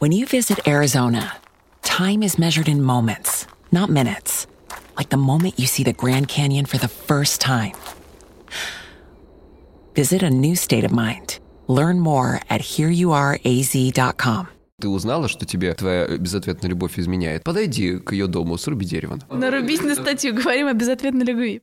When you visit Arizona, time is measured in moments, not minutes. Like the moment you see the Grand Canyon for the first time. Visit a new state of mind. Learn more at hereyouareaz.com. Ты узнала, что тебе твоя безответная любовь изменяет? Подойди к ее дому, сруби дерево. Нарубись на статью, говорим о безответной любви.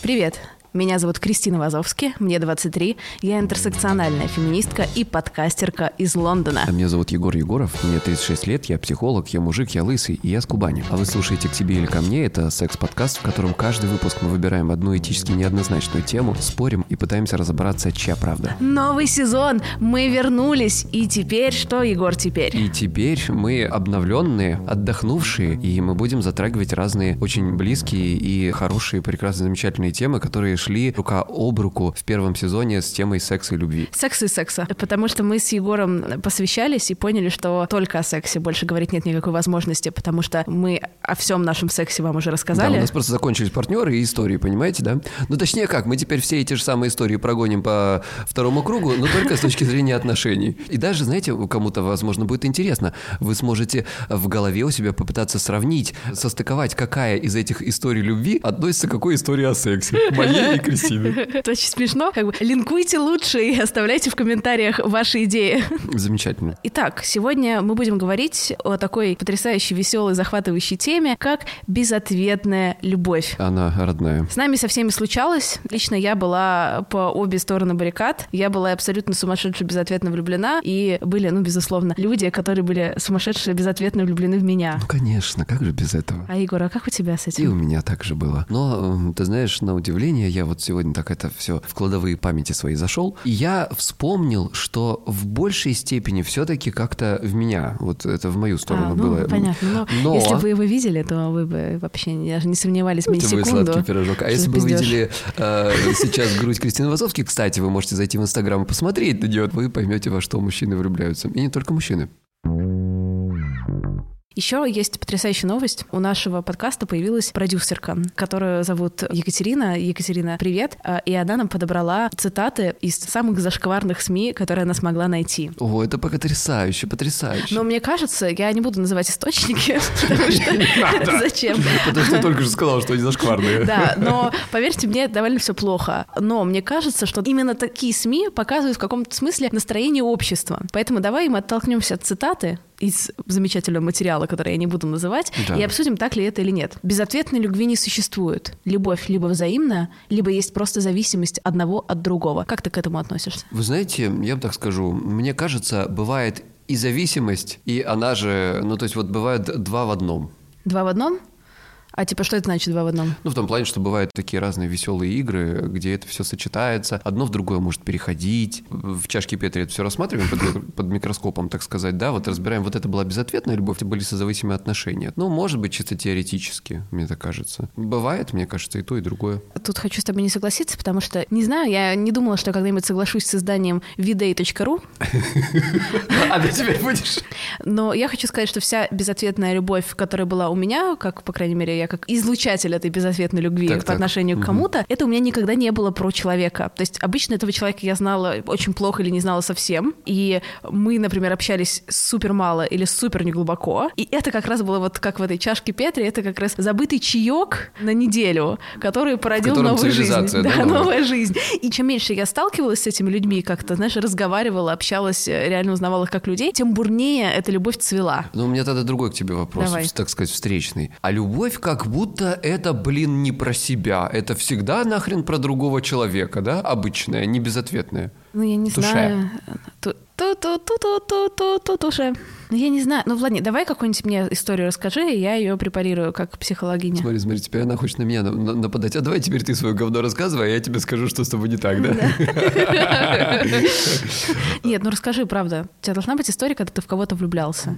Привет, меня зовут Кристина Вазовски, мне 23, я интерсекциональная феминистка и подкастерка из Лондона. А меня зовут Егор Егоров, мне 36 лет, я психолог, я мужик, я лысый, и я с Кубани. А вы слушаете «К тебе или ко мне» — это секс-подкаст, в котором каждый выпуск мы выбираем одну этически неоднозначную тему, спорим и пытаемся разобраться, чья правда. Новый сезон, мы вернулись, и теперь что, Егор, теперь? И теперь мы обновленные, отдохнувшие, и мы будем затрагивать разные очень близкие и хорошие, прекрасные, замечательные темы, которые шли рука об руку в первом сезоне с темой секса и любви. Секса и секса. Потому что мы с Егором посвящались и поняли, что только о сексе больше говорить нет никакой возможности, потому что мы о всем нашем сексе вам уже рассказали. Да, у нас просто закончились партнеры и истории, понимаете, да? Ну, точнее как, мы теперь все эти же самые истории прогоним по второму кругу, но только с точки зрения отношений. И даже, знаете, кому-то, возможно, будет интересно, вы сможете в голове у себя попытаться сравнить, состыковать, какая из этих историй любви относится к какой истории о сексе. Моей и Кристины. Это очень смешно. Как бы линкуйте лучше и оставляйте в комментариях ваши идеи. Замечательно. Итак, сегодня мы будем говорить о такой потрясающей, веселой, захватывающей теме, как безответная любовь. Она родная. С нами со всеми случалось. Лично я была по обе стороны баррикад. Я была абсолютно сумасшедше безответно влюблена. И были, ну, безусловно, люди, которые были сумасшедше безответно влюблены в меня. Ну, конечно, как же без этого? А, Егор, а как у тебя с И этим? у меня так же было. Но, ты знаешь, на удивление, я вот сегодня так это все в кладовые памяти свои зашел, и я вспомнил, что в большей степени все-таки как-то в меня, вот это в мою сторону А, ну, было. понятно. Но, Но- если бы его видели, то вы бы вообще даже не сомневались ни Это твой секунду. сладкий пирожок. А если бы вы видели э, сейчас грудь Кристины Вазовски, кстати, вы можете зайти в Инстаграм и посмотреть на нее, вы поймете, во что мужчины влюбляются. И не только мужчины. Еще есть потрясающая новость. У нашего подкаста появилась продюсерка, которую зовут Екатерина. Екатерина, привет. А, И она нам подобрала цитаты из самых зашкварных СМИ, которые она смогла найти. О, это потрясающе, потрясающе. Но мне кажется, я не буду называть источники, потому что зачем? Потому что ты только что сказал, что они зашкварные. Да, но поверьте мне, довольно все плохо. Но мне кажется, что именно такие СМИ показывают в каком-то смысле настроение общества. Поэтому давай мы оттолкнемся от цитаты из замечательного материала, который я не буду называть, Да. и обсудим, так ли это или нет. Безответной любви не существует. Любовь либо взаимная, либо есть просто зависимость одного от другого. Как ты к этому относишься? Вы знаете, я вам так скажу, мне кажется, бывает и зависимость, и она же, ну то есть вот бывает два в одном. Два в одном? А типа что это значит два в одном? Ну, в том плане, что бывают такие разные веселые игры, где это все сочетается. Одно в другое может переходить. В чашке Петри это все рассматриваем под, под микроскопом, так сказать, да, вот разбираем, вот это была безответная любовь, это были созависимые отношения. Ну, может быть, чисто теоретически, мне так кажется. Бывает, мне кажется, и то, и другое. Тут хочу с тобой не согласиться, потому что, не знаю, я не думала, что когда-нибудь соглашусь с изданием viday.ru, А ты теперь будешь? но я хочу сказать, что вся безответная любовь, которая была у меня, как, по крайней мере, я как излучатель этой безответной любви Так, по так. отношению к кому-то, это у меня никогда не было про человека. То есть обычно этого человека я знала очень плохо или не знала совсем. И мы, например, общались супер мало или супер неглубоко. И это как раз было вот как в этой чашке Петри, это как раз забытый чаек на неделю, который породил новую жизнь. да, Да, новая? жизнь. И чем меньше я сталкивалась с этими людьми, как-то, знаешь, разговаривала, общалась, э, реально узнавала их как людей, тем бурнее эта любовь цвела. Ну, у меня тогда другой к тебе вопрос, Давай. так сказать, встречный. А любовь как будто это, блин, не про себя. Это всегда нахрен про другого человека, да? Обычная, не безответная. Ну, я не Туше. знаю. Ту-ту-ту-ту-ту-ту-туше. Ну, я не знаю. Ну, Владимир, давай какую-нибудь мне историю расскажи, и я ее препарирую как психологиня. Смотри, смотри, теперь она хочет на меня на- на- нападать. А давай теперь ты свое говно рассказывай, а я тебе скажу, что с тобой не так, да? Нет, ну расскажи, правда. У тебя должна быть история, когда ты в кого-то влюблялся.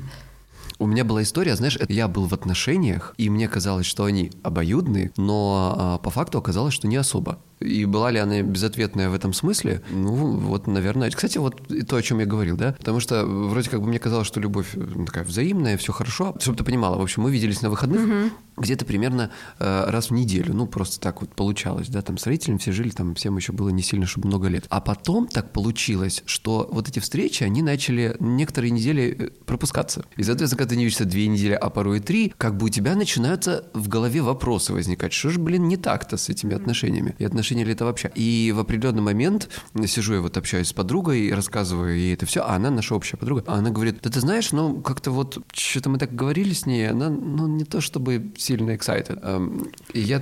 У меня была история, знаешь, я был в отношениях, и мне казалось, что они обоюдные, но а, по факту оказалось, что не особо. И была ли она безответная в этом смысле? Ну, вот, наверное. Кстати, вот и то, о чем я говорил, да? Потому что вроде как бы мне казалось, что любовь такая взаимная, все хорошо. Чтобы ты понимала, в общем, мы виделись на выходных где-то примерно э, раз в неделю. Ну, просто так вот получалось, да? Там с родителями все жили, там всем еще было не сильно, чтобы много лет. А потом так получилось, что вот эти встречи, они начали некоторые недели э, пропускаться. И, соответственно, когда ты не видишься две недели, а порой и три, как бы у тебя начинаются в голове вопросы возникать. Что же, блин, не так-то с этими отношениями? И отношения ли это вообще? И в определенный момент сижу я вот общаюсь с подругой и рассказываю ей это все, а она наша общая подруга. А она говорит, да ты знаешь, ну как-то вот что-то мы так говорили с ней, она ну не то чтобы сильно excited. Эм, И я...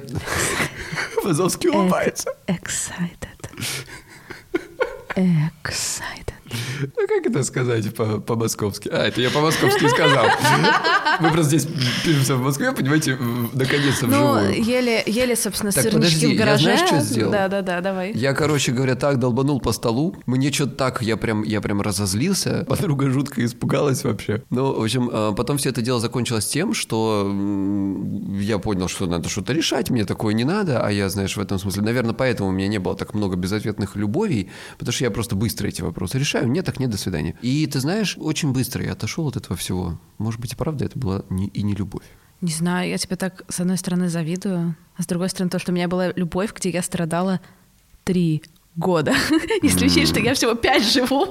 Вазовский улыбается. Excited. Excited. Ну, как это сказать по- по-московски? А, это я по-московски сказал. Мы просто здесь пишемся в Москве, понимаете, наконец-то Ну, вживую. еле, еле, собственно, Так, подожди, в я гараже. знаешь, что сделал? Да, да, да, давай. Я, короче говоря, так долбанул по столу. Мне что-то так, я прям, я прям разозлился. Подруга жутко испугалась вообще. Ну, в общем, а, потом все это дело закончилось тем, что я понял, что надо что-то решать, мне такое не надо, а я, знаешь, в этом смысле, наверное, поэтому у меня не было так много безответных любовей, потому что я просто быстро эти вопросы решаю. Нет, так нет, до свидания. И ты знаешь, очень быстро я отошел от этого всего. Может быть, и правда это была не- и не любовь. Не знаю, я тебе так, с одной стороны, завидую, а с другой стороны, то, что у меня была любовь, где я страдала три года. Если учесть, что я всего пять живу.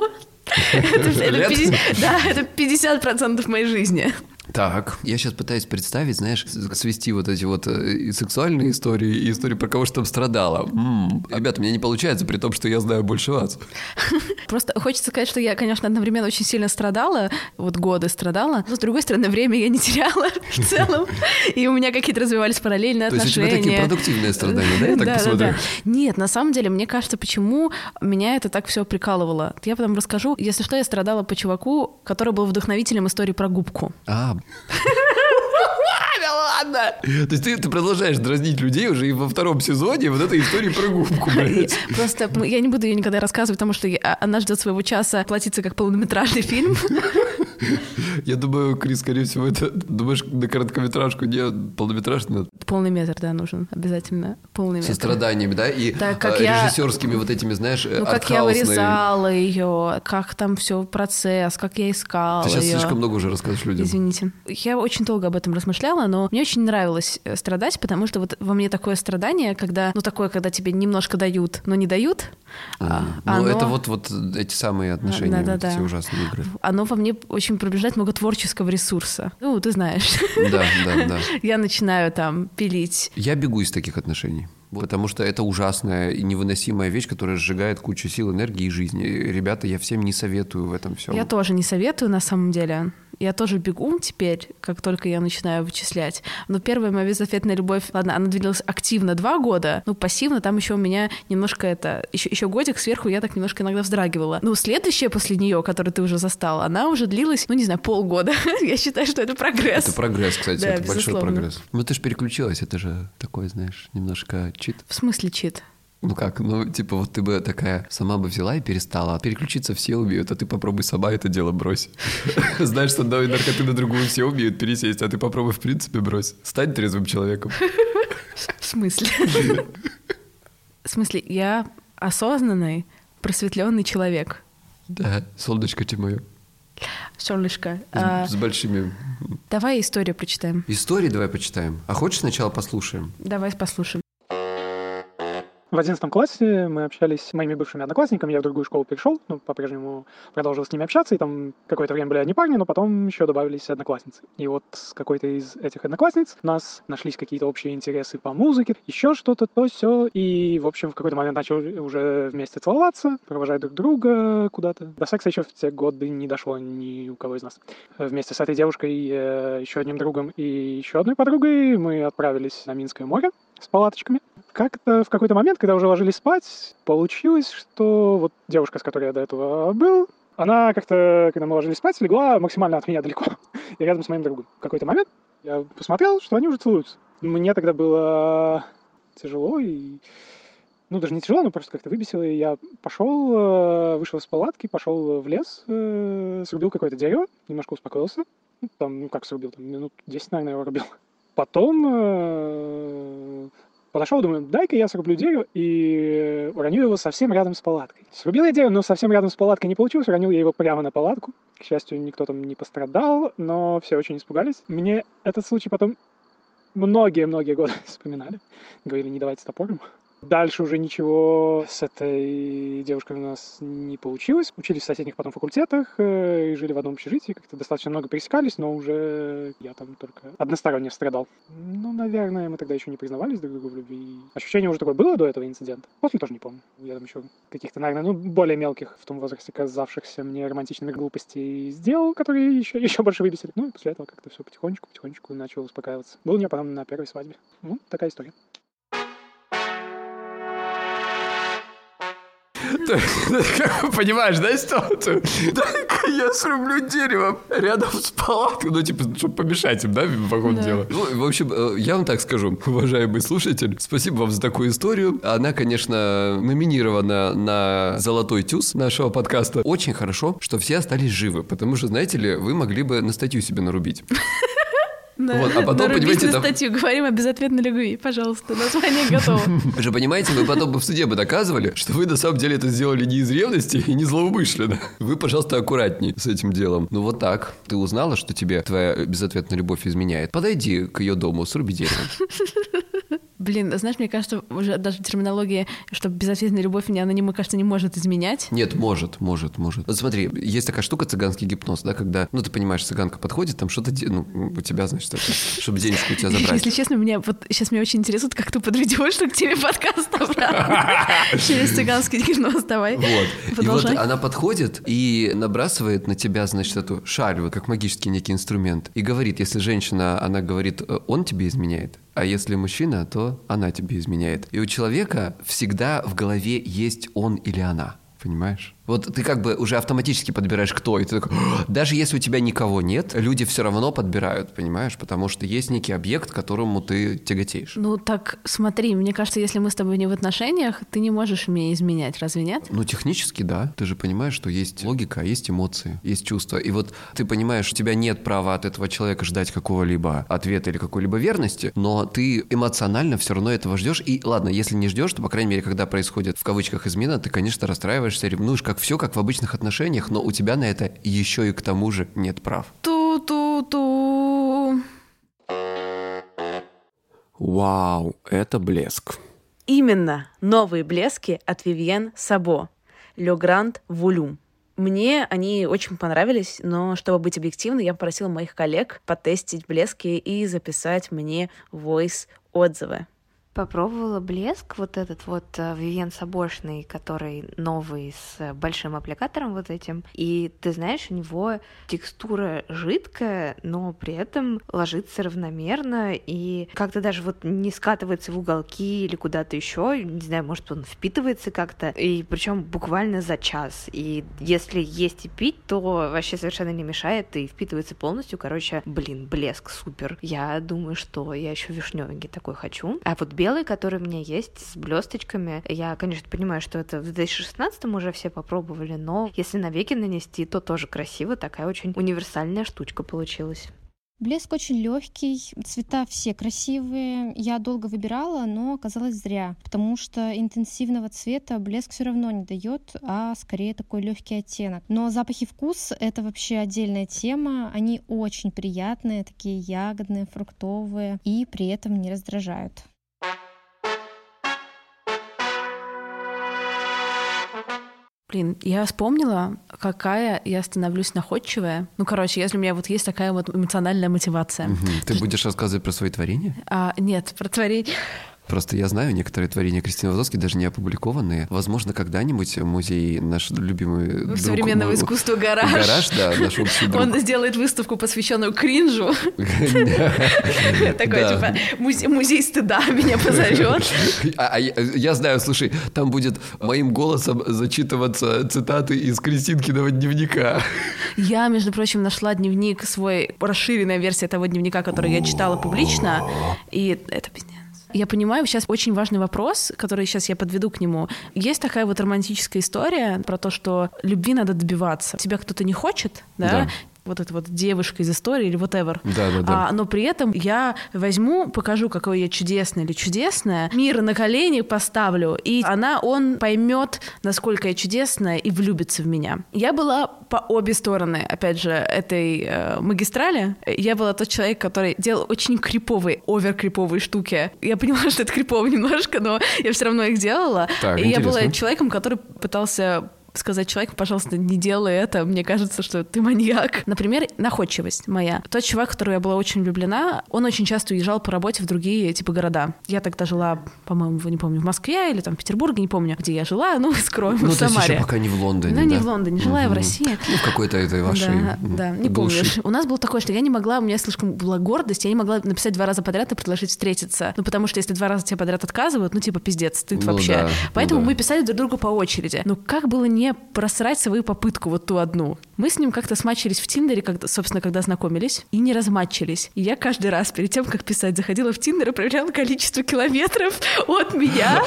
Это- это Лет? 50 Да, это 50% моей жизни. Так, я сейчас пытаюсь представить, знаешь, свести вот эти вот э, и сексуальные истории и истории про кого что там страдала. М, Ребята, у меня не получается, при том, что я знаю больше вас. Просто хочется сказать, что я, конечно, одновременно очень сильно страдала, вот годы страдала, но с другой стороны, время я не теряла в целом, и у меня какие-то развивались параллельные То есть у тебя отношения. такие продуктивные страдания, да, я так посмотрю? Нет, на самом деле, мне кажется, почему меня это так все прикалывало. Я потом расскажу. Если что, я страдала по чуваку, который был вдохновителем истории про губку. А, да ладно! То есть ты, ты продолжаешь дразнить людей уже и во втором сезоне вот этой истории про губку, блядь. Просто я не буду ее никогда рассказывать, потому что я- она ждет своего часа платиться как полнометражный фильм. Я думаю, Крис, скорее всего, это, думаешь, на короткометражку не полнометражку надо? Полный метр, да, нужен обязательно. Полный метр. Со страданиями, да? И Так как я- режиссерскими вот этими, знаешь, Ну, как я вырезала ее, как там все процесс, как я искала Ты сейчас её. слишком много уже рассказываешь людям. Извините. Я очень долго об этом размышляла, но мне очень нравилось э, страдать, потому что вот во мне такое страдание, когда, ну, такое, когда тебе немножко дают, но не дают. а, Ну, оно- это вот, вот эти самые отношения, вот Да-да-да. эти ужасные игры. Оно во мне очень пробуждает много творческого ресурса. Ну, ты знаешь. Да, да, да. Я начинаю там пилить. Я бегу из таких отношений. Потому что это ужасная и невыносимая вещь, которая сжигает кучу сил, энергии и жизни. Ребята, я всем не советую в этом всем. Я тоже не советую, на самом деле. Я тоже бегу теперь, как только я начинаю вычислять. Но первая моя безответная любовь, ладно, она длилась активно два года, ну, пассивно там еще у меня немножко это... Еще, еще годик сверху я так немножко иногда вздрагивала. Ну, следующая после нее, которую ты уже застал, она уже длилась, ну, не знаю, полгода. я считаю, что это прогресс. Это прогресс, кстати, Да, это большой прогресс. Ну ты же переключилась, это же такой, знаешь, немножко чит. В смысле чит? Ну как, ну типа вот ты бы такая сама бы взяла и перестала. Переключиться все умеют, а ты попробуй сама это дело брось. Знаешь, что одной наркоты на другую все умеют пересесть, а ты попробуй в принципе брось. Стань трезвым человеком. В смысле? В смысле, я осознанный, просветленный человек. Да, солнышко ты мое. солнышко. С, А, с большими... давай историю прочитаем. Истории давай почитаем. А хочешь сначала послушаем? Давай послушаем. В одиннадцатом классе мы общались с моими бывшими одноклассниками, я в другую школу перешел, ну, по-прежнему продолжил с ними общаться, и там какое-то время были одни парни, но потом еще добавились одноклассницы. И вот с какой-то из этих одноклассниц у нас нашлись какие-то общие интересы по музыке, еще что-то, то все, и, в общем, в какой-то момент начали уже вместе целоваться, провожать друг друга куда-то. До секса еще в те годы не дошло ни у кого из нас. Вместе с этой девушкой, э, еще одним другом и еще одной подругой мы отправились на Минское море с палаточками. Как-то в какой-то момент, когда уже ложились спать, получилось, что вот девушка, с которой я до этого был, она как-то, когда мы ложились спать, легла максимально от меня далеко и рядом с моим другом. В какой-то момент я посмотрел, что они уже целуются. Мне тогда было тяжело и... Ну, даже не тяжело, но просто как-то выбесило. И я пошел, э, вышел из палатки, пошел в лес, э, срубил какое-то дерево, немножко успокоился. Ну, там, ну как срубил, там минут 10, наверное, его рубил. Потом э, подошел, думаю, дай-ка я срублю дерево и уроню его совсем рядом с палаткой. Срубил я дерево, но совсем рядом с палаткой не получилось, уронил я его прямо на палатку. К счастью, никто там не пострадал, но все очень испугались. Мне этот случай потом многие-многие годы вспоминали. Говорили, не давайте топором. Дальше уже ничего с этой девушкой у нас не получилось. Учились в соседних потом факультетах э, и жили в одном общежитии. Как-то достаточно много пересекались, но уже я там только односторонне страдал. Ну, наверное, мы тогда еще не признавались друг другу в любви. Ощущение уже такое было до этого инцидента. После тоже не помню. Я там еще каких-то, наверное, ну, более мелких в том возрасте казавшихся мне романтичными глупостей сделал, которые еще, еще больше выбесили. Ну, и после этого как-то все потихонечку, потихонечку начал успокаиваться. Был у меня потом на первой свадьбе. Ну, такая история. понимаешь, да, ситуацию? Я срублю дерево рядом с палаткой. Ну, типа, чтобы помешать им, да, по ходу дела. Ну, в общем, э, я вам так скажу, уважаемый слушатель, спасибо вам за такую историю. Она, конечно, номинирована на золотой тюз нашего подкаста. Очень хорошо, что все остались живы, потому что, знаете ли, вы могли бы на статью себе нарубить. На- Вот, а потом, нарубить понимаете, на там- статью. Говорим о безответной любви. Пожалуйста, название готово. Вы же понимаете, вы потом бы в суде бы доказывали, что вы на самом деле это сделали не из ревности и не злоумышленно. Вы, пожалуйста, аккуратней с этим делом. Ну вот так. Ты узнала, что тебе твоя безответная любовь изменяет. Подойди к ее дому, сруби дерево. Блин, знаешь, мне кажется, уже даже терминология, что безответная любовь она, не, мне кажется, не может изменять. Нет, может, может, может. Вот смотри, есть такая штука цыганский гипноз, да, когда, ну ты понимаешь, цыганка подходит, там что-то, ну, у тебя, значит, это, чтобы денежку у тебя забрать. Если честно, мне вот сейчас мне очень интересует, как ты подведешь к теме подкаста обратно. через цыганский гипноз. Давай. Вот. И вот она подходит и набрасывает на тебя, значит, эту шаль, вот как магический некий инструмент. И говорит, если женщина, она говорит, э, он тебе изменяет, а если мужчина, то она тебе изменяет. И у человека всегда в голове есть он или она. Понимаешь? Вот ты как бы уже автоматически подбираешь, кто, и ты такой, «О!» даже если у тебя никого нет, люди все равно подбирают, понимаешь? Потому что есть некий объект, к которому ты тяготеешь. Ну так смотри, мне кажется, если мы с тобой не в отношениях, ты не можешь мне изменять, разве нет? Ну, технически, да. Ты же понимаешь, что есть логика, а есть эмоции, есть чувства. И вот ты понимаешь, у тебя нет права от этого человека ждать какого-либо ответа или какой-либо верности, но ты эмоционально все равно этого ждешь. И ладно, если не ждешь, то, по крайней мере, когда происходит в кавычках измена, ты, конечно, расстраиваешься, ревнуешь, как все, как в обычных отношениях, но у тебя на это еще и к тому же нет прав. Ту-ту-ту. Вау, это блеск. Именно новые блески от Вивьен Сабо. Le Grand Volume. Мне они очень понравились, но чтобы быть объективной, я попросила моих коллег потестить блески и записать мне voice отзывы. Попробовала блеск, вот этот вот э, Вивьен Собошный, который новый с э, большим аппликатором вот этим. И ты знаешь, у него текстура жидкая, но при этом ложится равномерно и как-то даже вот не скатывается в уголки или куда-то еще. Не знаю, может он впитывается как-то. И причем буквально за час. И если есть и пить, то вообще совершенно не мешает и впитывается полностью. Короче, блин, блеск супер. Я думаю, что я еще вишневенький такой хочу. А вот белый, который у меня есть с блесточками, я, конечно, понимаю, что это в 2016 уже все попробовали, но если на веки нанести, то тоже красиво, такая очень универсальная штучка получилась. Блеск очень легкий, цвета все красивые. Я долго выбирала, но оказалось зря, потому что интенсивного цвета блеск все равно не дает, а скорее такой легкий оттенок. Но запах и вкус — это вообще отдельная тема. Они очень приятные, такие ягодные, фруктовые и при этом не раздражают. Блин, я вспомнила, какая я становлюсь находчивая. Ну, короче, если у меня вот есть такая вот эмоциональная мотивация. Мгм. Ты будешь рассказывать про свои творения? А, нет, про творение. Просто я знаю некоторые творения Кристины Вазовски, даже не опубликованные. Возможно, когда-нибудь музей, наш любимый друг, Современного мой- искусства гараж. Гараж, да, наш общий друг. Он сделает выставку, посвященную кринжу. Такой, типа, музе- музей стыда меня позовет. А- а я, я знаю, слушай, там будет моим голосом зачитываться цитаты из Кристинкиного дневника. Я, между прочим, нашла дневник свой, расширенная версия того дневника, который я читала публично, и это пиздец. Я понимаю, сейчас очень важный вопрос, который сейчас я подведу к нему. Есть такая вот романтическая история про то, что любви надо добиваться. Тебя кто-то не хочет, да? Да. Вот эта вот девушка из истории или whatever. Да-да-да. А, но при этом я возьму, покажу, какой я чудесная или чудесная, мир на колени поставлю, и она, он поймет, насколько я чудесная, и влюбится в меня. Я была по обе стороны, опять же, этой э, магистрали. Я была тот человек, который делал очень криповые, овер-криповые штуки. Я понимала, что это крипово немножко, но я все равно их делала. Так, и я была интересно. человеком, который пытался сказать человеку, пожалуйста, не делай это, мне кажется, что ты маньяк. Например, находчивость моя. Тот чувак, в которого я была очень влюблена, он очень часто уезжал по работе в другие типа города. Я тогда жила, по-моему, не помню, в Москве или там в Петербурге, не помню, где я жила, ну, скроем, Ну, в то есть Самаре. еще пока не в Лондоне, Ну, не да? в Лондоне, жила я в. России. Ну, в какой-то этой вашей Да, да, не помнишь. У нас было такое, что я не могла, у меня слишком была гордость, я не могла написать два раза подряд и предложить встретиться. Ну, потому что если два раза тебе подряд отказывают, ну, типа, пиздец, стыд Ну вообще. да, ну Поэтому да. мы писали друг другу по очереди. Ну, как было не просрать свою попытку, вот ту одну? Мы с ним как-то смачились в Тиндере, когда, собственно, когда знакомились, и не разматчились. И я каждый раз перед тем, как писать, заходила в Тиндер и проверяла количество километров от меня.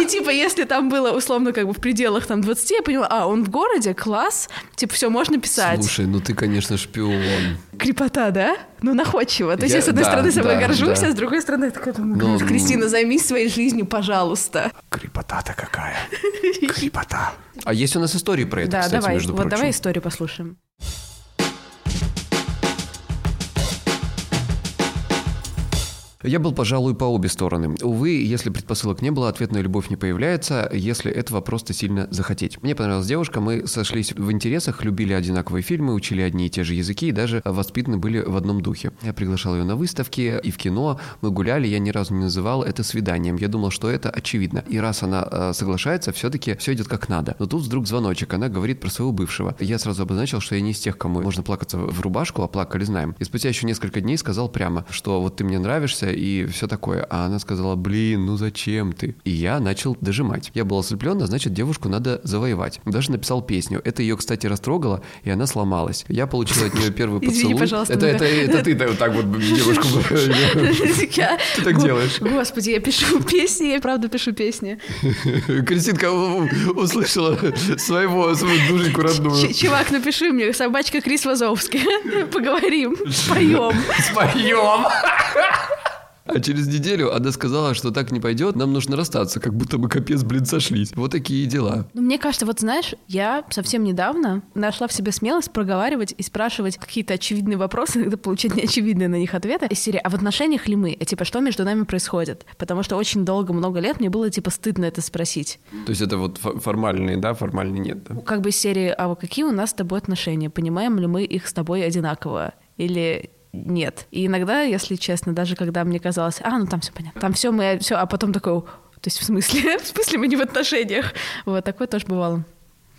И типа, если там было условно как бы в пределах там 20, я поняла, а, он в городе, класс, типа, все, можно писать. Слушай, ну ты, конечно, шпион. Крепота, да? Ну, находчиво. То есть Я- с одной да, стороны, собой да, горжусь, да. а с другой стороны, я такая думаю, Ну, «Блин, Кристина, займись своей жизнью, пожалуйста. Крепота-то какая. Крепота. А есть у нас истории про это, да, кстати, давай, между вот прочим. давай историю послушаем. Я был, пожалуй, по обе стороны. Увы, если предпосылок не было, ответная любовь не появляется, если этого просто сильно захотеть. Мне понравилась девушка, мы сошлись в интересах, любили одинаковые фильмы, учили одни и те же языки и даже воспитаны были в одном духе. Я приглашал ее на выставки и в кино, мы гуляли, я ни разу не называл это свиданием. Я думал, что это очевидно. И раз она э, соглашается, все-таки все идет как надо. Но тут вдруг звоночек, она говорит про своего бывшего. Я сразу обозначил, что я не из тех, кому можно плакаться в рубашку, а плакали знаем. И спустя еще несколько дней сказал прямо, что вот ты мне нравишься и все такое. А она сказала, блин, ну зачем ты? И я начал дожимать. Я был ослеплен, а значит, девушку надо завоевать. Даже написал песню. Это ее, кстати, растрогало, и она сломалась. Я получил от нее первый Извини, поцелуй. пожалуйста, это, мы- это, это ты вот так вот девушку... Ты так делаешь. Господи, я пишу песни, я правда пишу песни. Кристинка услышала своего, свою душеньку родную. Чувак, напиши мне, собачка Крис Вазовский. Поговорим, споем. Споем! А через неделю она сказала, что так не пойдет, нам нужно расстаться, как будто мы капец, блин, сошлись. Вот такие дела. Ну, мне кажется, вот знаешь, я совсем недавно нашла в себе смелость проговаривать и спрашивать какие-то очевидные вопросы, иногда получать неочевидные на них ответы. Из серии, а в отношениях ли мы? И, типа, что между нами происходит? Потому что очень долго, много лет мне было, типа, стыдно это спросить. То есть это вот фо- формальные, да, формальные нет, да? Как бы из серии, а вот какие у нас с тобой отношения? Понимаем ли мы их с тобой одинаково? Или нет. И иногда, если честно, даже когда мне казалось, а, ну там все понятно, там все мы, все, а потом такой, то есть в смысле, в смысле мы не в отношениях. Вот такое тоже бывало.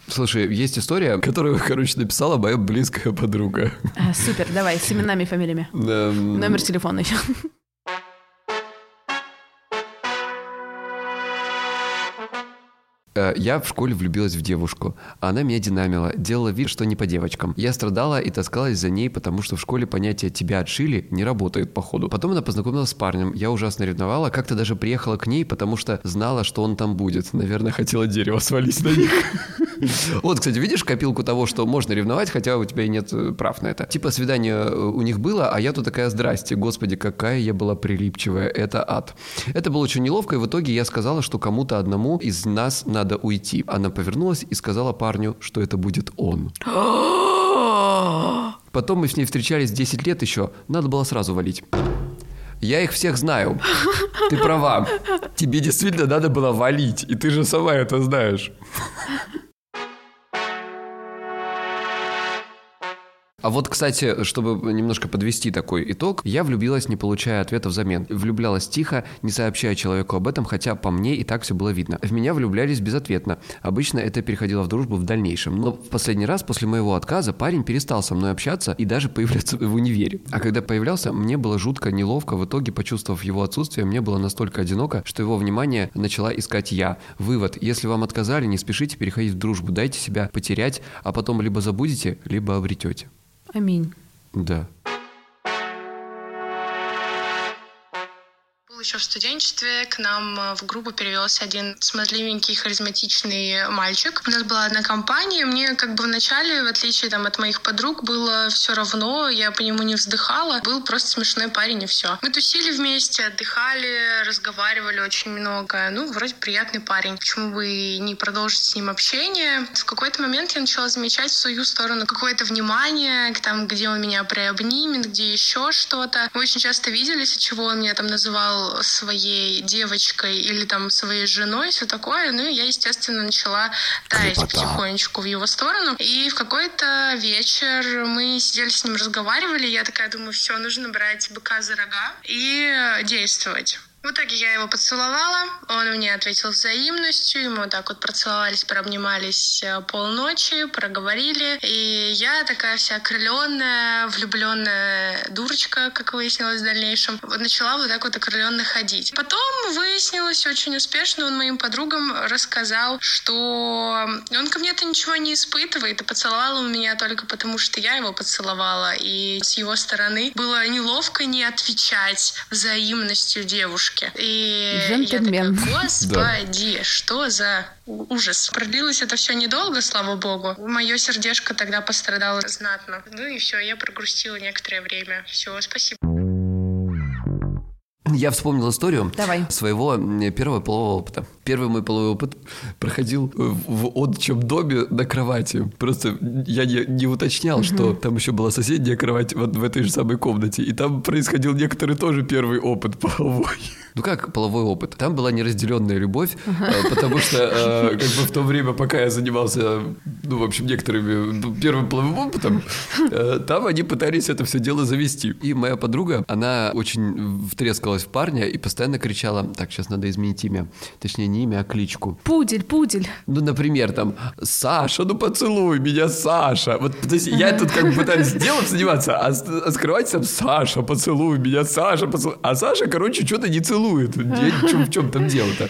Слушай, есть история, которую, короче, написала моя близкая подруга. А, супер, давай, с именами и фамилиями. Номер телефона еще. Я в школе влюбилась в девушку. Она меня динамила, делала вид, что не по девочкам. Я страдала и таскалась за ней, потому что в школе понятие «тебя отшили» не работает, походу. Потом она познакомилась с парнем. Я ужасно ревновала, как-то даже приехала к ней, потому что знала, что он там будет. Наверное, хотела дерево свалить на них. Вот, кстати, видишь копилку того, что можно ревновать, хотя у тебя и нет э, прав на это. Типа свидание э, у них было, а я тут такая, здрасте, господи, какая я была прилипчивая, это ад. Это было очень неловко, и в итоге я сказала, что кому-то одному из нас надо уйти. Она повернулась и сказала парню, что это будет он. Потом мы с ней встречались 10 лет еще, надо было сразу валить. Я их всех знаю. Ты права. Тебе действительно надо было валить, и ты же сама это знаешь. А вот, кстати, чтобы немножко подвести такой итог, я влюбилась, не получая ответа взамен. Влюблялась тихо, не сообщая человеку об этом, хотя по мне и так все было видно. В меня влюблялись безответно. Обычно это переходило в дружбу в дальнейшем. Но в последний раз после моего отказа парень перестал со мной общаться и даже появляться в универе. А когда появлялся, мне было жутко неловко. В итоге, почувствовав его отсутствие, мне было настолько одиноко, что его внимание начала искать я. Вывод. Если вам отказали, не спешите переходить в дружбу. Дайте себя потерять, а потом либо забудете, либо обретете. Аминь. Да. Еще в студенчестве, к нам э, в группу перевелся один смазливенький, харизматичный мальчик. У нас была одна компания, мне как бы вначале, в отличие там, от моих подруг, было все равно, я по нему не вздыхала. Был просто смешной парень и все. Мы тусили вместе, отдыхали, разговаривали очень много. Ну, вроде приятный парень. Почему бы не продолжить с ним общение? В какой-то момент я начала замечать в свою сторону какое-то внимание, там, где он меня приобнимет, где еще что-то. Мы очень часто виделись, чего он меня там называл своей девочкой или там своей женой, все такое. Ну, и я, естественно, начала таять Крепота. потихонечку в его сторону. И в какой-то вечер мы сидели с ним, разговаривали. Я такая думаю, все, нужно брать быка за рога и действовать. В итоге я его поцеловала, он мне ответил взаимностью, мы вот так вот процеловались, прообнимались э, полночи, проговорили, и я такая вся окрыленная, влюбленная дурочка, как выяснилось в дальнейшем, начала вот так вот окрыленно ходить. Потом выяснилось очень успешно, он моим подругам рассказал, что он ко мне-то ничего не испытывает, и поцеловал он меня только потому, что я его поцеловала, и с его стороны было неловко не отвечать взаимностью девушке. И Джентльмен. я такая, господи, что за ужас. Продлилось это все недолго, слава богу. Мое сердечко тогда пострадало знатно. Ну и все, я прогрустила некоторое время. Все, спасибо. Я вспомнил историю Давай. своего первого полового опыта. Первый мой половой опыт проходил в в отчим доме на кровати. Просто я не, не уточнял, что там еще была соседняя кровать вот в этой же самой комнате. И там происходил некоторый тоже первый опыт половой. Ну как половой опыт? Там была неразделенная любовь, э, потому что э, как бы в то время, пока я занимался, ну, в общем, некоторыми ну, первым половым опытом, э, там они пытались это все дело завести. И моя подруга, она очень втрескалась в парня и постоянно кричала, так, сейчас надо изменить имя. Точнее, не имя, а кличку. Пудель, пудель. Ну, например, там, Саша, ну поцелуй меня, Саша. Вот, то есть я тут как бы пытаюсь делом заниматься, а, а скрывать там, Саша, поцелуй меня, Саша, поцелуй. А Саша, короче, что-то не целует. Я чем, в чем там дело-то?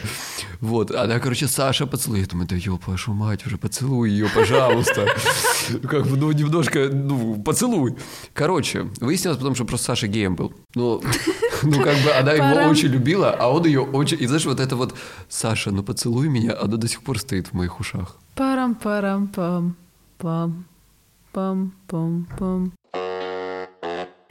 Вот, она, короче, Саша, поцелуй. Я думаю, да ёб вашу мать, уже поцелуй ее, пожалуйста. Как бы, ну, немножко, ну, поцелуй. Короче, выяснилось потом, что просто Саша геем был. Ну, ну, как бы она его очень любила, а он ее очень... И знаешь, вот это вот, Саша, ну поцелуй меня, оно до сих пор стоит в моих ушах. Парам-парам-пам. Пам. Пам-пам-пам.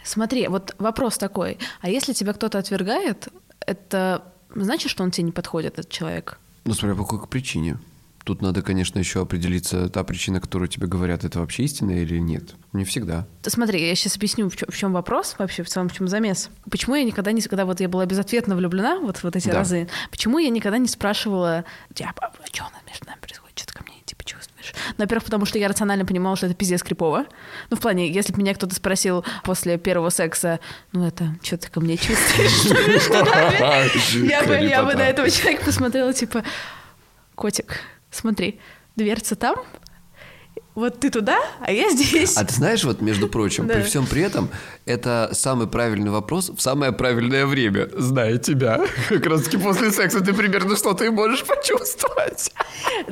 Смотри, вот вопрос такой. А если тебя кто-то отвергает, это значит, что он тебе не подходит, этот человек? Ну, смотря по какой причине. Тут надо, конечно, еще определиться, та причина, которую тебе говорят, это вообще истина или нет. Не всегда. Смотри, я сейчас объясню, в чем, в чем вопрос вообще, в целом, в чем замес. Почему я никогда не, когда вот я была безответно влюблена, вот, вот эти Да. разы, почему я никогда не спрашивала, типа, а что у нас между нами происходит, что ты ко мне, типа, чувствуешь? Ну, во-первых, потому что я рационально понимала, что это пиздец крипово. Ну, в плане, если бы меня кто-то спросил после первого секса, ну, это, что ты ко мне чувствуешь? Что между нами?» Я бы, я бы на этого человека посмотрела, типа, котик, смотри, дверца там, вот ты туда, а я здесь. А ты знаешь, вот, между прочим, Да. при всем при этом, это самый правильный вопрос в самое правильное время. Зная тебя, как раз таки после секса ты примерно что-то и можешь почувствовать.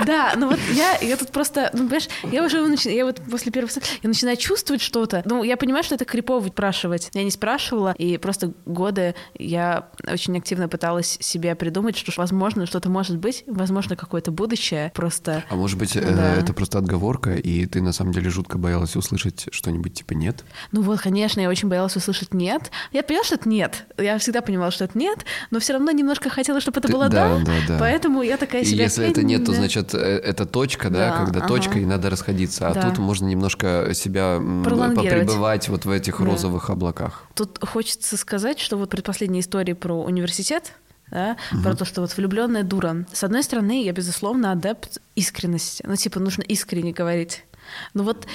Да, ну вот я, я тут просто, ну, понимаешь, я уже нач- я вот после первого секса, я начинаю чувствовать что-то. Ну, я понимаю, что это крипово спрашивать. Я не спрашивала, и просто годы я очень активно пыталась себе придумать, что, возможно, что-то может быть, возможно, какое-то будущее. Просто А может быть, э, Да. это просто отговорка, и ты на самом деле жутко боялась услышать что-нибудь типа «нет»? Ну вот, конечно, я очень боялась услышать «нет». Я поняла, что это «нет». Я всегда понимала, что это «нет», но все равно немножко хотела, чтобы это Ты- было да, «да». да, да. Поэтому я такая И себя... если это нет, то значит э, это точка, да, Да, когда ага. точка, и надо расходиться. А Да. тут можно немножко себя попребывать вот в этих Да. розовых облаках. Тут хочется сказать, что вот предпоследняя история про университет, да, про то, что вот влюбленная дура. С одной стороны, я, безусловно, адепт искренности. Ну, типа, нужно искренне говорить. Но вот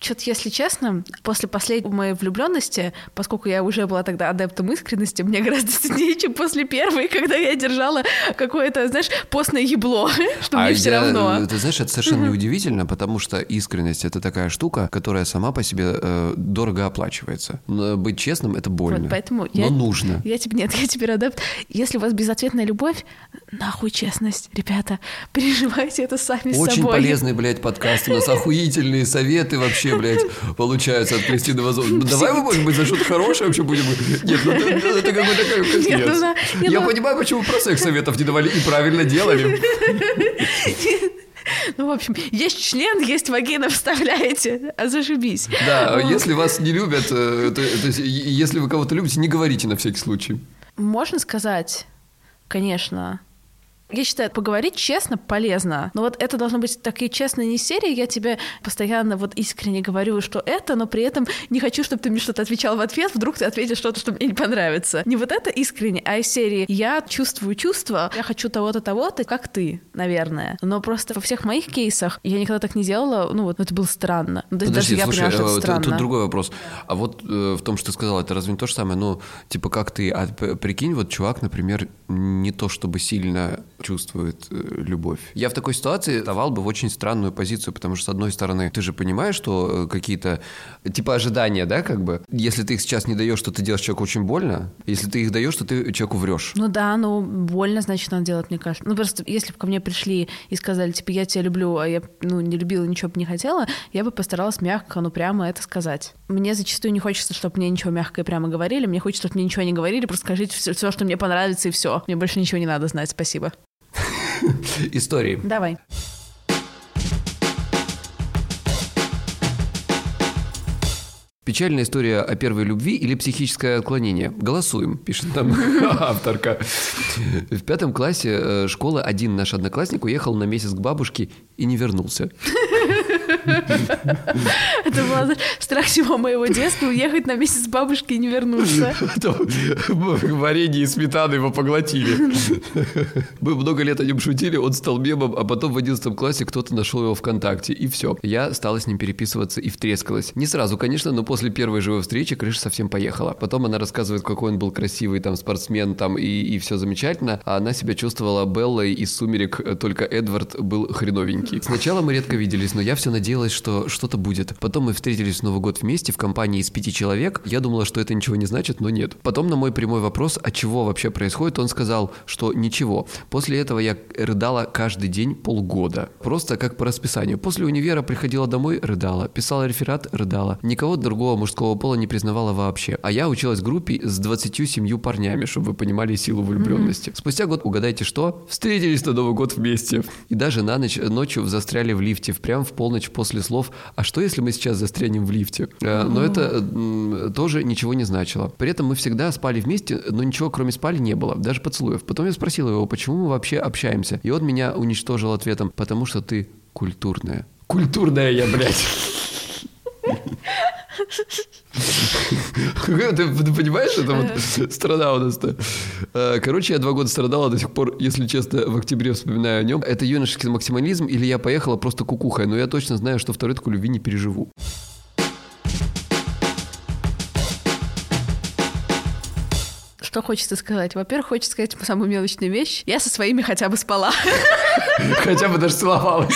что-то, если честно, после последней моей влюбленности, поскольку я уже была тогда адептом искренности, мне гораздо стыднее, чем после первой, когда я держала какое-то, знаешь, постное ебло, что мне все я, равно. э, Ты знаешь, это совершенно неудивительно, потому что искренность это такая штука, которая сама по себе э, дорого оплачивается. Но быть честным это больно. Вот поэтому но я, нужно. Я тебе нет, я теперь адепт. Если у вас безответная любовь, нахуй честность, ребята, переживайте это сами с Очень собой. полезный, блядь, подкаст. У нас охуительные советы вообще, блядь, получаются от Кристины Вазовой. Давай мы, может быть, за что-то хорошее вообще будем... Нет, ну ну, это какой-то капец. Нет, ну нет, Я ну- понимаю, почему про секс советов не давали и правильно делали. Ну, в общем, есть член, есть вагина, вставляете, а зашибись. Да, Вот. если вас не любят, э, то, то есть, если вы кого-то любите, не говорите на всякий случай. Можно сказать, конечно. Я считаю, поговорить честно полезно. Но вот это должно быть такие честные не серии. Я тебе постоянно вот искренне говорю, что это, но при этом не хочу, чтобы ты мне что-то отвечал в ответ. Вдруг ты ответишь что-то, что мне не понравится. Не вот это искренне, а из серии я чувствую чувства, я хочу того-то, того-то, как ты, наверное. Но просто во всех моих кейсах я никогда так не делала. Ну вот, это было странно. Ну, есть Подожди, даже я слушай, поняла, что это странно. тут другой вопрос. А вот э, в том, что ты сказал, это разве не то же самое? Ну, типа, как ты, а прикинь, вот чувак, например, не то чтобы сильно чувствует э, любовь. Я в такой ситуации давал бы в очень странную позицию, потому что, с одной стороны, ты же понимаешь, что э, какие-то, типа, ожидания, да, как бы, если ты их сейчас не даешь, то ты делаешь человеку очень больно, если ты их даешь, то ты человеку врешь. Ну да, ну больно, значит, надо делать, мне кажется. Ну просто если бы ко мне пришли и сказали, типа, я тебя люблю, а я ну, не любила, ничего бы не хотела, я бы постаралась мягко, ну прямо это сказать. Мне зачастую не хочется, чтобы мне ничего мягко и прямо говорили, мне хочется, чтобы мне ничего не говорили, просто скажите все, что мне понравится, и все. Мне больше ничего не надо знать, спасибо. Истории. Давай. Печальная история о первой любви или психическое отклонение? Голосуем, пишет нам авторка. В пятом классе э, школы один наш одноклассник уехал на месяц к бабушке и не вернулся. Это был страх всего моего детства уехать на месяц к бабушке и не вернуться. Варенье и сметаны его поглотили. Мы много лет о нем шутили, он стал мемом, а потом в одиннадцатом классе кто-то нашел его ВКонтакте, и все. Я стала с ним переписываться и втрескалась. Не сразу, конечно, но после первой живой встречи крыша совсем поехала. Потом она рассказывает, какой он был красивый там спортсмен там и, и все замечательно, а она себя чувствовала Беллой из «Сумерек», э, только Эдвард был хреновенький. Сначала мы редко виделись, но я все надеялась, что что-то будет. Потом мы встретились в Новый год вместе в компании из пяти человек. Я думала, что это ничего не значит, но нет. Потом на мой прямой вопрос, от чего вообще происходит, он сказал, что ничего. После этого я рыдала каждый день полгода. Просто как по расписанию. После универа приходила домой, рыдала. Писала реферат, рыдала. Никого другого мужского пола не признавала вообще. А я училась в группе с 27 парнями, чтобы вы понимали силу влюбленности. Спустя год, угадайте что? Встретились на Новый год вместе. И даже на ночь, ночью застряли в лифте, прям в полночь после слов «А что, если мы сейчас застрянем в лифте?» Э, Но это м, тоже ничего не значило. При этом мы всегда спали вместе, но ничего кроме спали не было, даже поцелуев. Потом я спросила его, почему мы вообще общаемся? И он меня уничтожил ответом «Потому что ты культурная». Культурная я, блядь. Ты, ты понимаешь, это вот страна у нас-то. Э, Короче, я два года страдала до сих пор, если честно, в октябре вспоминаю о нем. Это юношеский максимализм или я поехала просто кукухой, но я точно знаю, что второй такой любви не переживу. Что хочется сказать? Во-первых, хочется сказать самую мелочную вещь. Я со своими хотя бы спала. Хотя бы даже целовалась.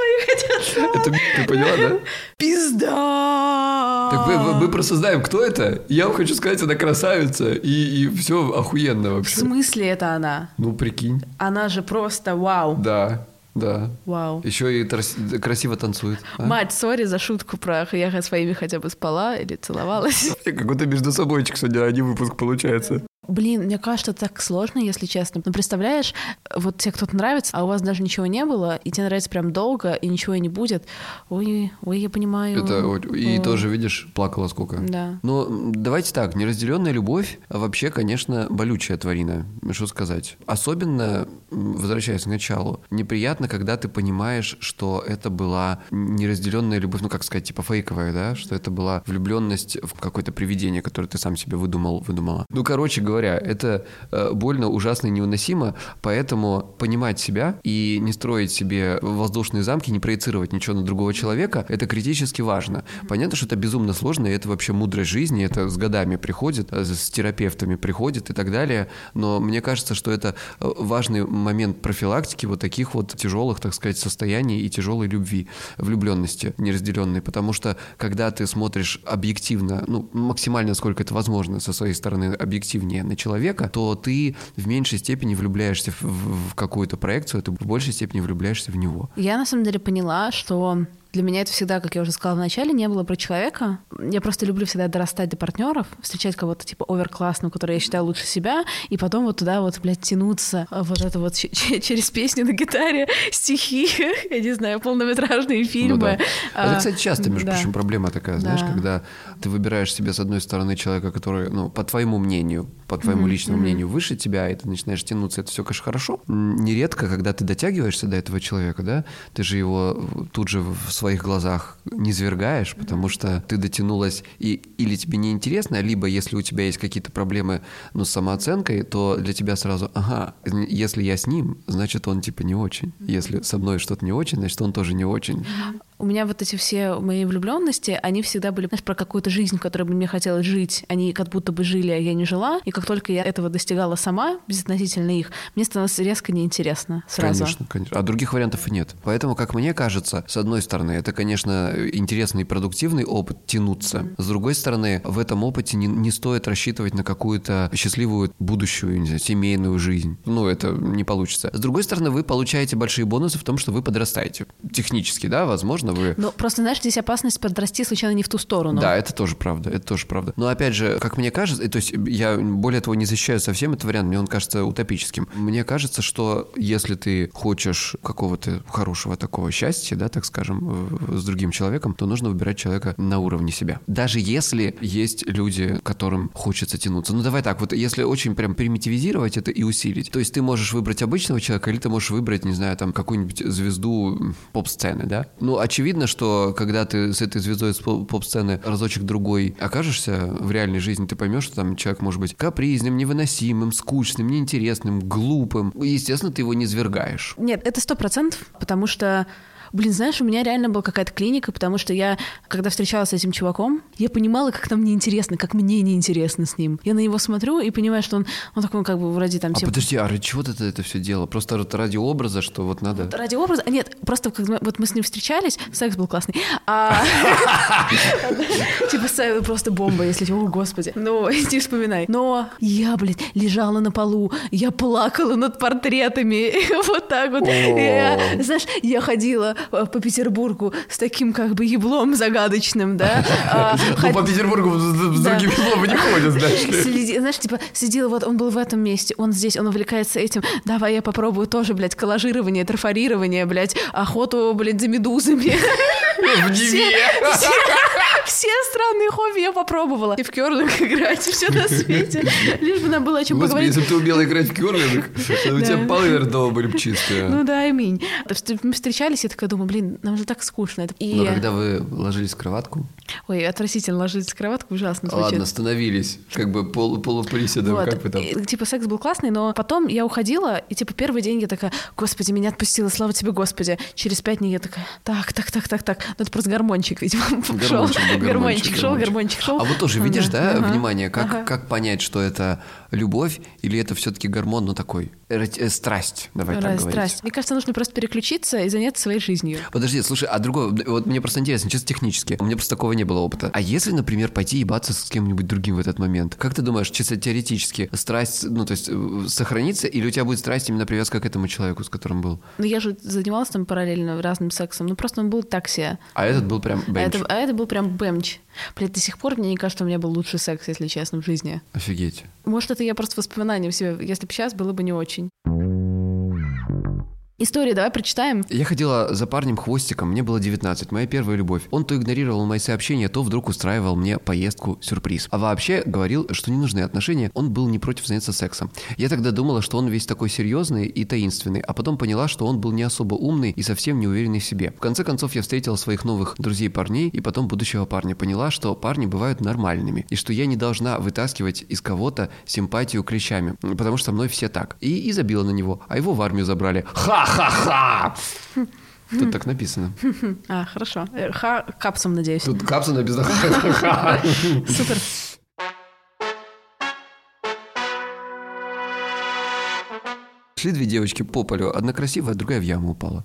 Свои хотят. Это ты поняла, да? Пизда! Так мы, мы- просто знаем, кто это. Я вам хочу сказать, она красавица, и, и все охуенно В вообще. смысле это она? Ну, прикинь. Она же просто вау. Да, да. Вау. Еще и трас- красиво танцует. а? Мать, сори за шутку про я своими хотя бы спала или целовалась. Какой-то между собойчик сегодня, не выпуск получается. Блин, мне кажется, так сложно, если честно. Ну, представляешь, вот тебе кто-то нравится, а у вас даже ничего не было, и тебе нравится прям долго, и ничего и не будет. Ой, ой, я понимаю. Это и тоже, видишь, плакала сколько. Да. Но давайте так, неразделенная любовь а вообще, конечно, болючая тварина. Что сказать? Особенно, возвращаясь к началу, неприятно, когда ты понимаешь, что это была неразделенная любовь, ну как сказать, типа фейковая, да, что это была влюбленность в какое-то привидение, которое ты сам себе выдумал, выдумала. Ну, короче говоря, это э, больно, ужасно и невыносимо, поэтому понимать себя и не строить себе воздушные замки, не проецировать ничего на другого человека, это критически важно. Понятно, что это безумно сложно, и это вообще мудрость жизни, это с годами приходит, э, с терапевтами приходит и так далее, но мне кажется, что это э, важный момент профилактики вот таких вот тяжелых, так сказать, состояний и тяжелой любви, влюбленности неразделенной, потому что когда ты смотришь объективно, ну, максимально, сколько это возможно, со своей стороны объективнее на человека, то ты в меньшей степени влюбляешься в, в- какую-то проекцию, ты в большей степени влюбляешься в него. Я на самом деле поняла, что для меня это всегда, как я уже сказала вначале, не было про человека. Я просто люблю всегда дорастать до партнеров, встречать кого-то типа оверклассного, который я считаю лучше себя, и потом вот туда вот, блядь, тянуться а, вот это вот через песню на гитаре, стихи, я не знаю, полнометражные фильмы. Ну да. Это, А, кстати, часто, между да. прочим, проблема такая, знаешь, Да. когда ты выбираешь себе, с одной стороны, человека, который, ну, по твоему мнению, по твоему личному мнению, выше тебя, и ты начинаешь тянуться, это все, конечно, хорошо. Нередко, когда ты дотягиваешься до этого человека, да, ты же его тут же в своих глазах не звергаешь, потому что ты дотянулась, и или тебе неинтересно, либо если у тебя есть какие-то проблемы, ну, с самооценкой, то для тебя сразу, ага, если я с ним, значит, он типа не очень. Если со мной что-то не очень, значит, он тоже не очень. У меня вот эти все мои влюбленности, они всегда были, знаешь, про какую-то жизнь, в которой бы мне хотелось жить. Они как будто бы жили, а я не жила. И как только я этого достигала сама, безотносительно их, мне становилось резко неинтересно сразу. Конечно, конечно. А других вариантов и нет. Поэтому, как мне кажется, с одной стороны, это, конечно, интересный и продуктивный опыт тянуться. С другой стороны, в этом опыте не, не стоит рассчитывать на какую-то счастливую будущую, не знаю, семейную жизнь. Ну, это не получится. С другой стороны, вы получаете большие бонусы в том, что вы подрастаете. Технически, да, возможно, вы Но просто, знаешь, здесь опасность подрасти случайно не в ту сторону. да, это тоже правда, это тоже правда. Но опять же, как мне кажется, то есть я более того не защищаю совсем этот вариант, мне он кажется утопическим. Мне кажется, что если ты хочешь какого-то хорошего такого счастья, да, так скажем, с другим человеком, то нужно выбирать человека на уровне себя. Даже если есть люди, которым хочется тянуться. Ну давай так, вот если очень прям примитивизировать это и усилить, то есть ты можешь выбрать обычного человека, или ты можешь выбрать, не знаю, там какую-нибудь звезду поп-сцены, да? Ну, очевидно, что когда ты с этой звездой поп-сцены разочек другой окажешься в реальной жизни, ты поймешь, что там человек может быть капризным, невыносимым, скучным, неинтересным, глупым. Естественно, ты его не свергаешь. Нет, это сто процентов, потому что Блин, знаешь, у меня реально была какая-то клиника, потому что я, когда встречалась с этим чуваком, я понимала, как нам неинтересно, как мне неинтересно с ним. Я на него смотрю и понимаю, что он, он такой, как бы, вроде там, А типа... подожди, а ради чего ты это все делал? Просто вот ради образа, что вот надо... Ради образа? А Нет, просто когда вот мы с ним встречались, секс был классный. А, Типа просто бомба, если... О, господи. Ну, не вспоминай. Но я, блядь, лежала на полу, я плакала над портретами. Вот так вот. Знаешь, я ходила по Петербургу с таким как бы еблом загадочным, да. А, Ну, по Петербургу с Да. другими словами не ходят, знаешь знаешь, типа, сидела, вот он был в этом месте, он здесь, он увлекается этим. Давай я попробую тоже, блядь, коллажирование, трафарирование, блядь, охоту, блядь, за медузами. В Неве. Все, странные хобби я попробовала. И в керлинг играть, и все на свете. Лишь бы нам было о чем Господи, поговорить. если бы ты умела играть в керлинг, у тебя полы, наверное, дома были бы чистые. Ну да, аминь. Мы встречались, я такая думаю, блин, нам же так скучно. Это- И Но когда вы ложились в кроватку, Ой, отвратительно ложиться в кроватку, ужасно Ладно, звучит. остановились. Как бы полу полуприседом, Вот. как вы там? И, Типа секс был классный, но потом я уходила, и типа первый день я такая, господи, меня отпустила, слава тебе, господи. Через пять дней я такая, так, так, так, так, так. Ну это просто гармончик, видимо, шел. Гармончик Гармончик шел, гармончик шел. А вот тоже видишь, да, Ага. внимание, как, Ага. как понять, что это любовь или это все-таки гормон, ну такой, эро- э, страсть, давай так Раз, говорить. страсть. Мне кажется, нужно просто переключиться и заняться своей жизнью. Подожди, слушай, а другое, вот мне просто интересно, чисто технически, у меня просто такого не было опыта. А если, например, пойти ебаться с кем-нибудь другим в этот момент, как ты думаешь, чисто теоретически, страсть, ну то есть э, сохранится, или у тебя будет страсть именно привязка к этому человеку, с которым был? Но я же занималась там параллельно разным сексом. Ну просто он был так себе. А этот был прям А бенч. это, а это был прям бэмч. Блядь, до сих пор мне не кажется, у меня был лучший секс, если честно, в жизни. Офигеть. Может, это я просто воспоминания в себе. Если бы сейчас, было бы не очень. Истории давай прочитаем. Я ходила за парнем хвостиком, мне было 19, моя первая любовь. Он то игнорировал мои сообщения, то вдруг устраивал мне поездку-сюрприз. А вообще говорил, что не нужны отношения, он был не против заняться сексом. Я тогда думала, что он весь такой серьезный и таинственный, а потом поняла, что он был не особо умный и совсем не уверенный в себе. В конце концов, я встретила своих новых друзей-парней и потом будущего парня. Поняла, что парни бывают нормальными, и что я не должна вытаскивать из кого-то симпатию клещами, потому что мной все так. И, и забила на него, а его в армию забрали. Ха-ха-ха! Тут так написано. А, хорошо. Э, Ха, капсом, надеюсь. Тут капса написано. Супер. Шли две девочки по полю, одна красивая, другая в яму упала.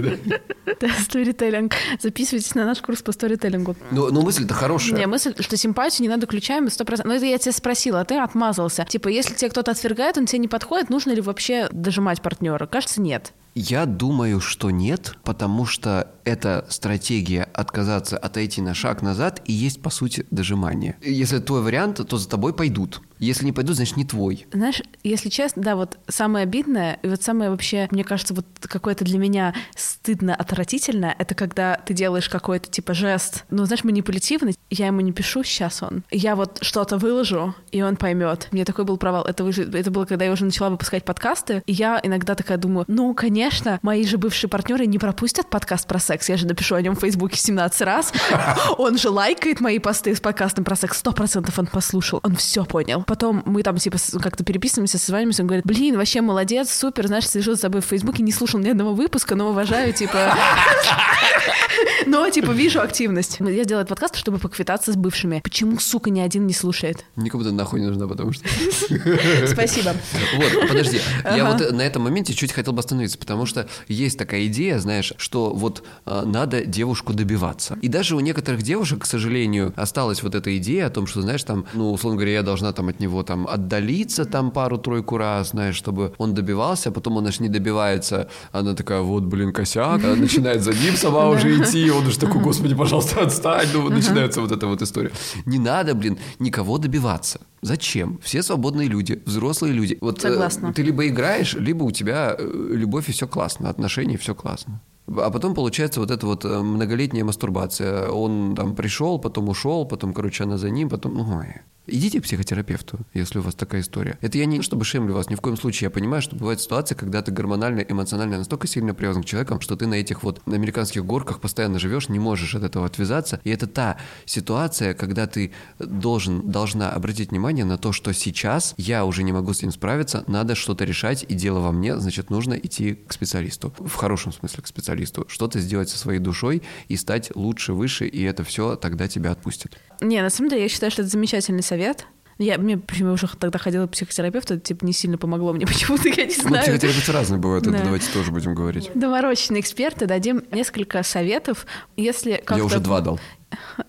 Да? Да, сторителлинг. Записывайтесь на наш курс по сторителлингу. Ну, ну мысль-то хорошая. Не, мысль, что симпатию не надо ключами 100%. Но это я тебя спросила, а ты отмазался. Типа, если тебе кто-то отвергает, он тебе не подходит, нужно ли вообще дожимать партнера? Кажется, нет. Я думаю, что нет, потому что эта стратегия отказаться, отойти на шаг назад и есть, по сути, дожимание. Если твой вариант, то за тобой пойдут. Если не пойдут, значит, не твой. Знаешь, если честно, да, вот самое обидное, и вот самое вообще, мне кажется, вот какое-то для меня стыдно, отвратительное, это когда ты делаешь какой-то типа жест, ну, знаешь, манипулятивный, я ему не пишу, сейчас он. Я вот что-то выложу, и он поймет. Мне такой был провал. Это, это было, когда я уже начала выпускать подкасты, и я иногда такая думаю, ну, конечно, мои же бывшие партнеры не пропустят подкаст про секс, я же напишу о нем в Фейсбуке 17 раз. Он же лайкает мои посты с подкастом про секс, сто процентов он послушал, он все понял. Потом мы там типа как-то переписываемся, созваниваемся, он говорит, блин, вообще молодец, супер, знаешь, слежу за тобой в Фейсбуке, не слушал ни одного выпуска, но уважаю, типа... Но, типа, вижу активность. Я делаю подкаст, чтобы поквитаться с бывшими. Почему, сука, ни один не слушает? Никому ты нахуй не нужна, потому что... Спасибо. Вот, подожди. Я вот на этом моменте чуть хотел бы остановиться, потому что есть такая идея, знаешь, что вот э, надо девушку добиваться. И даже у некоторых девушек, к сожалению, осталась вот эта идея о том, что, знаешь, там, ну, условно говоря, я должна там от него там отдалиться там пару-тройку раз, знаешь, чтобы он добивался, а потом он аж не добивается. Она такая, вот, блин, косяк. Она начинает за ним сама уже идти, он уже такой, господи, пожалуйста, отстань. Ну, начинается вот эта вот история. Не надо, блин, никого добиваться. Зачем? Все свободные люди, взрослые люди. Вот э, Согласна. ты либо играешь, либо у тебя э, любовь и все классно, отношения все классно. А потом получается вот эта вот э, многолетняя мастурбация. Он там пришел, потом ушел, потом, короче, она за ним, потом... Ну, ой. Идите к психотерапевту, если у вас такая история. Это я не чтобы шемлю вас, ни в коем случае. Я понимаю, что бывает ситуация, когда ты гормонально, эмоционально настолько сильно привязан к человеку, что ты на этих вот американских горках постоянно живешь, не можешь от этого отвязаться. И это та ситуация, когда ты должен, должна обратить внимание на то, что сейчас я уже не могу с ним справиться, надо что-то решать, и дело во мне, значит, нужно идти к специалисту. В хорошем смысле к специалисту. Что-то сделать со своей душой и стать лучше, выше, и это все тогда тебя отпустит. Не, на самом деле, я считаю, что это замечательный совет. Я, мне, почему я уже тогда ходила к психотерапевту, это, типа, не сильно помогло мне почему-то, я не Ну, знаю. психотерапевты разные бывают, это Да. давайте тоже будем говорить. Доморощенные эксперты, дадим несколько советов, если как-то... Я уже два дал.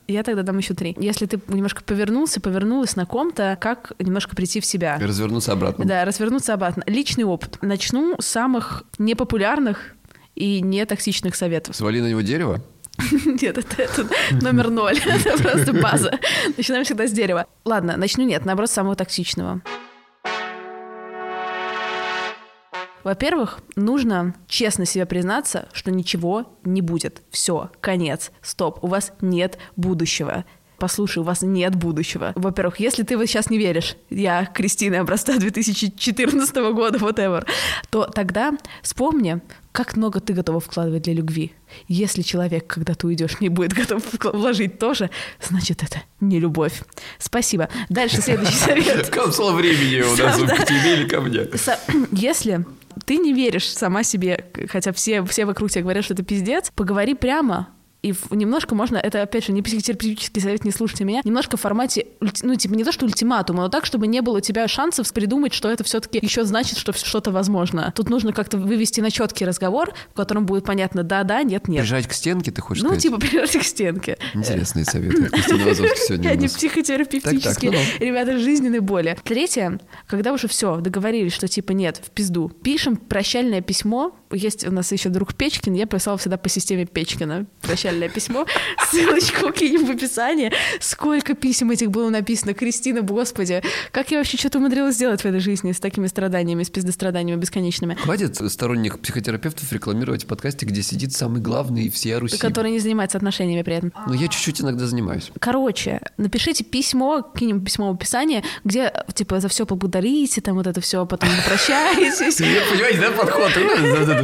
Я тогда дам еще три. Если ты немножко повернулся, повернулась на ком-то, как немножко прийти в себя. Развернуться обратно. Да, развернуться обратно. Личный опыт. Начну с самых непопулярных и нетоксичных советов. Свали на него дерево? Нет, это, это номер ноль. Это просто база. Начинаем всегда с дерева. Ладно, начну нет, наоборот, с самого токсичного. Во-первых, нужно честно себе признаться, что ничего не будет. Все, конец, стоп, у вас нет будущего. Послушай, у вас нет будущего. Во-первых, если ты вот сейчас не веришь, я Кристина образца 2014 года, whatever, то тогда вспомни, как много ты готова вкладывать для любви. Если человек, когда ты уйдешь, не будет готов вложить тоже, значит, это не любовь. Спасибо. Дальше следующий совет. Капсула времени у нас к тебе или ко мне. Если ты не веришь сама себе, хотя все, все вокруг тебя говорят, что это пиздец, поговори прямо, и немножко можно, это опять же не психотерапевтический совет, не слушайте меня, немножко в формате, ну типа не то что ультиматума, но так, чтобы не было у тебя шансов придумать, что это все-таки еще значит, что что-то возможно. Тут нужно как-то вывести на четкий разговор, в котором будет понятно да-да, нет-нет. Прижать к стенке, ты хочешь ну, сказать? Ну типа прижать к стенке. Интересные советы. Сегодня Они психотерапевтические, ну, ребята, жизненной боли. Третье, когда уже все, договорились, что типа нет, в пизду, пишем прощальное письмо, есть у нас еще друг Печкин, я писала всегда по системе Печкина прощальное письмо, ссылочку кинем в описании. Сколько писем этих было написано, Кристина, господи, как я вообще что-то умудрилась сделать в этой жизни с такими страданиями, с пиздостраданиями бесконечными. Хватит сторонних психотерапевтов рекламировать в подкасте, где сидит самый главный все Руси. Который не занимается отношениями при этом. Ну, я чуть-чуть иногда занимаюсь. Короче, напишите письмо, кинем письмо в описании, где, типа, за все поблагодарите, там вот это все, потом попрощаетесь. Понимаете, да, подход?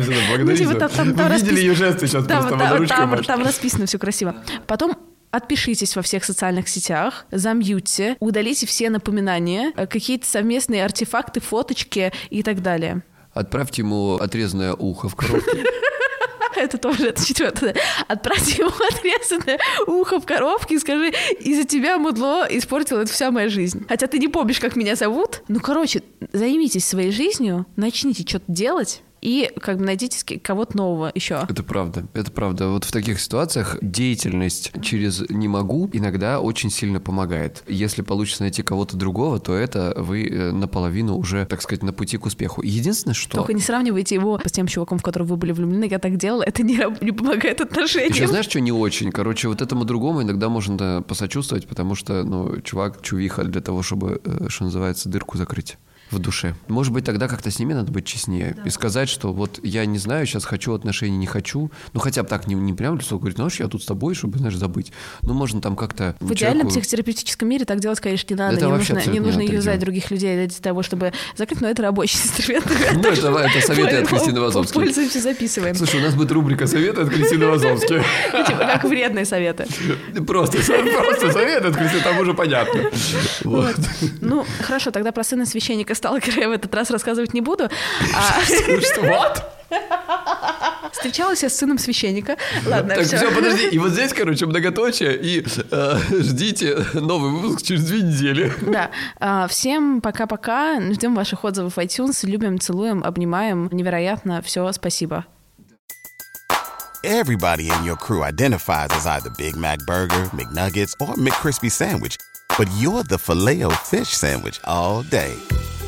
Ну, типа, Вы видели ее жесты сейчас просто, Там расписано все красиво. Потом Отпишитесь во всех социальных сетях, замьютьте, удалите все напоминания, э, какие-то совместные артефакты, фоточки и так далее. Отправьте ему отрезанное ухо в коробке. Это тоже, это четвертое. Отправьте ему отрезанное ухо в коробке и скажи, из-за тебя, мудло, испортила это вся моя жизнь. Хотя ты не помнишь, как меня зовут. Ну, короче, займитесь своей жизнью, начните что-то делать, и как бы найдите кого-то нового еще. Это правда, это правда. Вот в таких ситуациях деятельность через «не могу» иногда очень сильно помогает. Если получится найти кого-то другого, то это вы э, наполовину уже, так сказать, на пути к успеху. Единственное, что... Только не сравнивайте его с тем чуваком, в которого вы были влюблены. Я так делала, это не, не помогает отношениям. Еще знаешь, что не очень? Короче, вот этому другому иногда можно посочувствовать, потому что, ну, чувак, чувиха для того, чтобы, э, что называется, дырку закрыть в душе. Может быть, тогда как-то с ними надо быть честнее да. и сказать, что вот я не знаю, сейчас хочу отношений, не хочу. Ну, хотя бы так не, не прям лицо говорить, знаешь, я тут с тобой, чтобы, знаешь, забыть. Ну, можно там как-то... В человеку... идеальном психотерапевтическом мире так делать, конечно, не надо. Это не нужно, не нужно юзать других людей для того, чтобы закрыть, но это рабочий инструмент. Ну, это, это советы от Кристины Вазовской. Пользуемся, записываем. Слушай, у нас будет рубрика «Советы от Кристины Вазовской». Типа как вредные советы. Просто, просто советы от Кристины, там уже понятно. Ну, хорошо, тогда про сына священника сталкера я в этот раз рассказывать не буду. А вот? Встречалась я с сыном священника. Ладно, так, все. все, подожди. И вот здесь, короче, многоточие. И э, ждите новый выпуск через две недели. Да. А, всем пока-пока. Ждем ваших отзывов в iTunes. Любим, целуем, обнимаем. Невероятно. Все, спасибо. Everybody in your crew identifies as either Big Mac Burger, McNuggets, or McCrispy Sandwich. But you're the filet fish Sandwich all day.